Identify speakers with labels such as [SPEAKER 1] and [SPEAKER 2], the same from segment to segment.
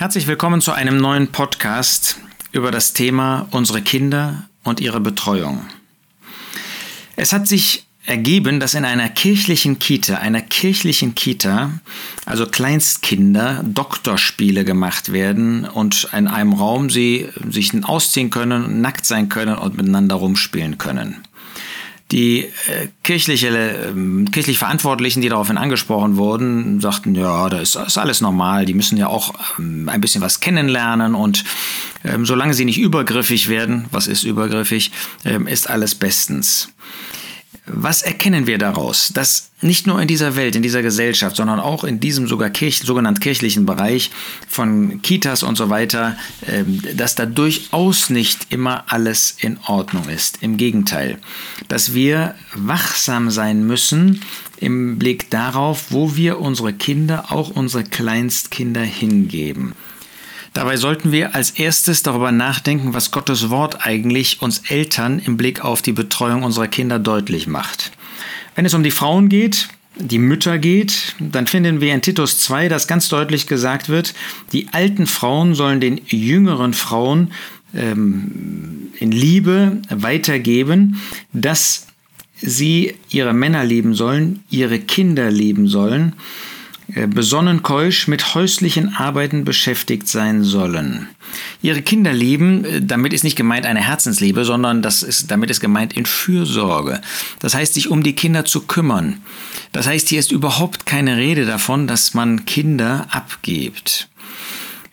[SPEAKER 1] Herzlich willkommen zu einem neuen Podcast über das Thema unsere Kinder und ihre Betreuung. Es hat sich ergeben, dass in einer kirchlichen Kita, einer kirchlichen Kita, also Kleinstkinder, Doktorspiele gemacht werden und in einem Raum sie sich ausziehen können, nackt sein können und miteinander rumspielen können. Die äh, kirchliche, äh, kirchlich Verantwortlichen, die daraufhin angesprochen wurden, sagten, ja, das ist, ist alles normal, die müssen ja auch ähm, ein bisschen was kennenlernen und ähm, solange sie nicht übergriffig werden, was ist übergriffig, ähm, ist alles bestens. Was erkennen wir daraus? Dass nicht nur in dieser Welt, in dieser Gesellschaft, sondern auch in diesem sogar Kirch, sogenannten kirchlichen Bereich von Kitas und so weiter, ähm, dass da durchaus nicht immer alles in Ordnung ist. Im Gegenteil, dass wir wachsam sein müssen im Blick darauf, wo wir unsere Kinder, auch unsere Kleinstkinder hingeben. Dabei sollten wir als erstes darüber nachdenken, was Gottes Wort eigentlich uns Eltern im Blick auf die Betreuung unserer Kinder deutlich macht. Wenn es um die Frauen geht, die Mütter geht, dann finden wir in Titus 2, dass ganz deutlich gesagt wird, die alten Frauen sollen den jüngeren Frauen ähm, in Liebe weitergeben, dass sie ihre Männer lieben sollen, ihre Kinder lieben sollen besonnen keusch mit häuslichen Arbeiten beschäftigt sein sollen. Ihre Kinder lieben, äh, damit ist nicht gemeint eine Herzensliebe, sondern das ist, damit ist gemeint in Fürsorge. Das heißt, sich um die Kinder zu kümmern. Das heißt, hier ist überhaupt keine Rede davon, dass man Kinder abgibt.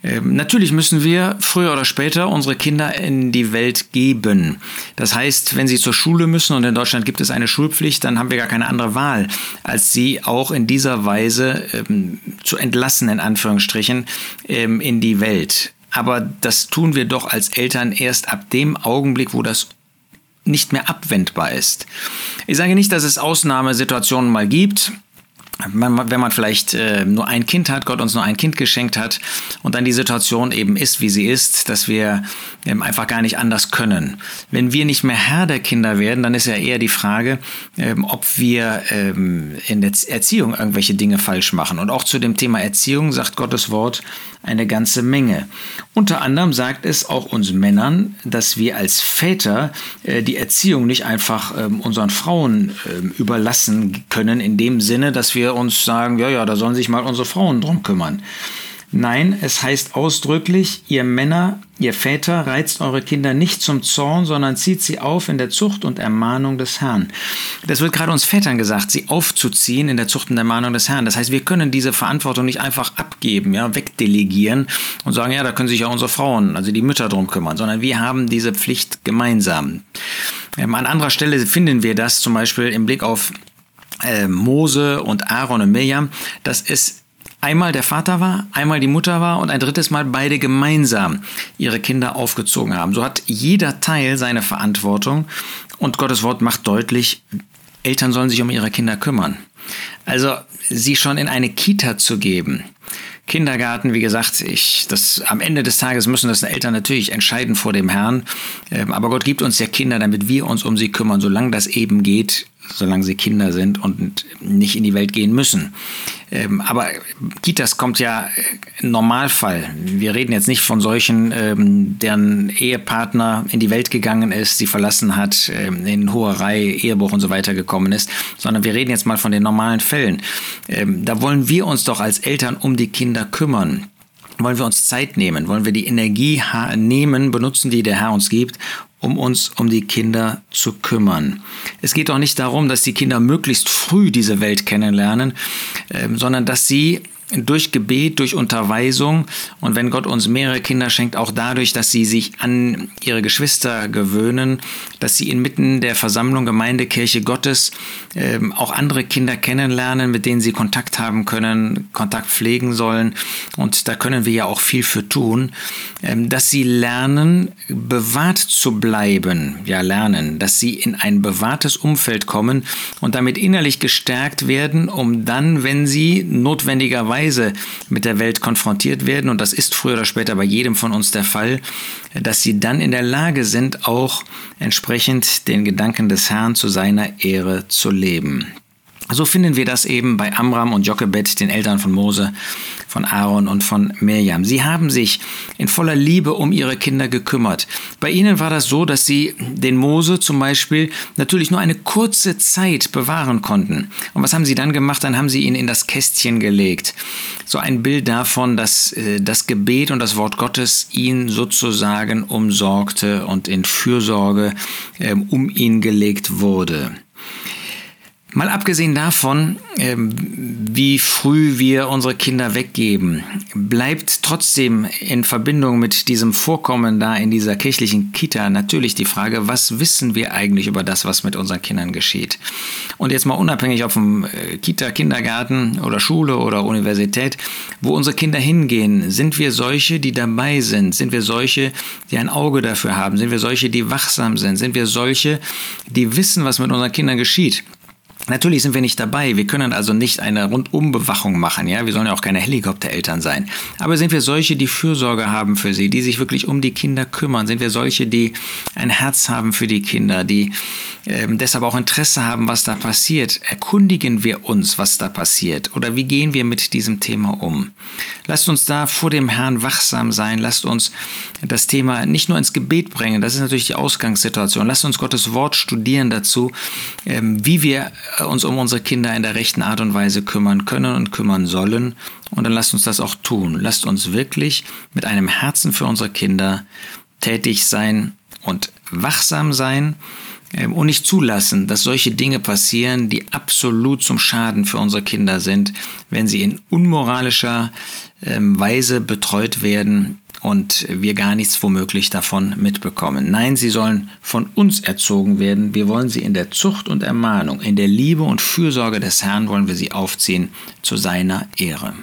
[SPEAKER 1] Ähm, natürlich müssen wir früher oder später unsere Kinder in die Welt geben. Das heißt, wenn sie zur Schule müssen und in Deutschland gibt es eine Schulpflicht, dann haben wir gar keine andere Wahl, als sie auch in dieser Weise ähm, zu entlassen, in Anführungsstrichen, ähm, in die Welt. Aber das tun wir doch als Eltern erst ab dem Augenblick, wo das nicht mehr abwendbar ist. Ich sage nicht, dass es Ausnahmesituationen mal gibt wenn man vielleicht äh, nur ein Kind hat, Gott uns nur ein Kind geschenkt hat und dann die Situation eben ist, wie sie ist, dass wir ähm, einfach gar nicht anders können. Wenn wir nicht mehr Herr der Kinder werden, dann ist ja eher die Frage, ähm, ob wir ähm, in der Erziehung irgendwelche Dinge falsch machen. Und auch zu dem Thema Erziehung sagt Gottes Wort eine ganze Menge. Unter anderem sagt es auch uns Männern, dass wir als Väter äh, die Erziehung nicht einfach unseren Frauen überlassen können, in dem Sinne, dass wir wir uns sagen, ja, ja, da sollen sich mal unsere Frauen drum kümmern. Nein, es heißt ausdrücklich, ihr Männer, ihr Väter reizt eure Kinder nicht zum Zorn, sondern zieht sie auf in der Zucht und Ermahnung des Herrn. Das wird gerade uns Vätern gesagt, sie aufzuziehen in der Zucht und Ermahnung des Herrn. Das heißt, wir können diese Verantwortung nicht einfach abgeben, ja, wegdelegieren und sagen, ja, da können sich ja unsere Frauen, also die Mütter drum kümmern, sondern wir haben diese Pflicht gemeinsam. Ähm, an anderer Stelle finden wir das zum Beispiel im Blick auf äh, Mose und Aaron und Mirjam, dass es einmal der Vater war, einmal die Mutter war und ein drittes Mal beide gemeinsam ihre Kinder aufgezogen haben. So hat jeder Teil seine Verantwortung und Gottes Wort macht deutlich, Eltern sollen sich um ihre Kinder kümmern. Also sie schon in eine Kita zu geben, Kindergarten, wie gesagt, ich, das, am Ende des Tages müssen das Eltern natürlich entscheiden vor dem Herrn. Ähm, aber Gott gibt uns ja Kinder, damit wir uns um sie kümmern, solange das eben geht solange sie Kinder sind und nicht in die Welt gehen müssen. Ähm, aber Kitas kommt ja im Normalfall. Wir reden jetzt nicht von solchen, ähm, deren Ehepartner in die Welt gegangen ist, sie verlassen hat, ähm, in Hoherei, Ehebruch und so weiter gekommen ist, sondern wir reden jetzt mal von den normalen Fällen. Ähm, da wollen wir uns doch als Eltern um die Kinder kümmern wollen wir uns Zeit nehmen, wollen wir die Energie nehmen, benutzen, die der Herr uns gibt, um uns um die Kinder zu kümmern. Es geht auch nicht darum, dass die Kinder möglichst früh diese Welt kennenlernen, äh, sondern dass sie durch Gebet, durch Unterweisung. Und wenn Gott uns mehrere Kinder schenkt, auch dadurch, dass sie sich an ihre Geschwister gewöhnen, dass sie inmitten der Versammlung Gemeinde Kirche Gottes äh, auch andere Kinder kennenlernen, mit denen sie Kontakt haben können, Kontakt pflegen sollen. Und da können wir ja auch viel für tun, äh, dass sie lernen, bewahrt zu bleiben, ja lernen, dass sie in ein bewahrtes Umfeld kommen und damit innerlich gestärkt werden, um dann, wenn sie notwendigerweise Weise mit der Welt konfrontiert werden, und das ist früher oder später bei jedem von uns der Fall, dass sie dann in der Lage sind, auch entsprechend den Gedanken des Herrn zu seiner Ehre zu leben. So finden wir das eben bei Amram und Jochebed, den Eltern von Mose, von Aaron und von Mirjam. Sie haben sich in voller Liebe um ihre Kinder gekümmert. Bei ihnen war das so, dass sie den Mose zum Beispiel natürlich nur eine kurze Zeit bewahren konnten. Und was haben sie dann gemacht? Dann haben sie ihn in das Kästchen gelegt. So ein Bild davon, dass äh, das Gebet und das Wort Gottes ihn sozusagen umsorgte und in Fürsorge äh, um ihn gelegt wurde. Mal abgesehen davon, ähm, wie früh wir unsere Kinder weggeben, bleibt trotzdem in Verbindung mit diesem Vorkommen da in dieser kirchlichen Kita natürlich die Frage, was wissen wir eigentlich über das, was mit unseren Kindern geschieht? Und jetzt mal unabhängig auf dem äh, Kita, Kindergarten oder Schule oder Universität, wo unsere Kinder hingehen, sind wir solche, die dabei sind? Sind wir solche, die ein Auge dafür haben? Sind wir solche, die wachsam sind? Sind wir solche, die wissen, was mit unseren Kindern geschieht? Natürlich sind wir nicht dabei. Wir können also nicht eine Rundumbewachung machen. Ja, wir sollen ja auch keine Helikoptereltern sein. Aber sind wir solche, die Fürsorge haben für sie, die sich wirklich um die Kinder kümmern? Sind wir solche, die ein Herz haben für die Kinder, die ähm, deshalb auch Interesse haben, was da passiert? Erkundigen wir uns, was da passiert? Oder wie gehen wir mit diesem Thema um? Lasst uns da vor dem Herrn wachsam sein. Lasst uns das Thema nicht nur ins Gebet bringen. Das ist natürlich die Ausgangssituation. Lasst uns Gottes Wort studieren dazu, ähm, wie wir uns um unsere Kinder in der rechten Art und Weise kümmern können und kümmern sollen. Und dann lasst uns das auch tun. Lasst uns wirklich mit einem Herzen für unsere Kinder tätig sein und wachsam sein ähm, und nicht zulassen, dass solche Dinge passieren, die absolut zum Schaden für unsere Kinder sind, wenn sie in unmoralischer ähm, Weise betreut werden und wir gar nichts womöglich davon mitbekommen. Nein, sie sollen von uns erzogen werden. Wir wollen sie in der Zucht und Ermahnung, in der Liebe und Fürsorge des Herrn wollen wir sie aufziehen zu seiner Ehre.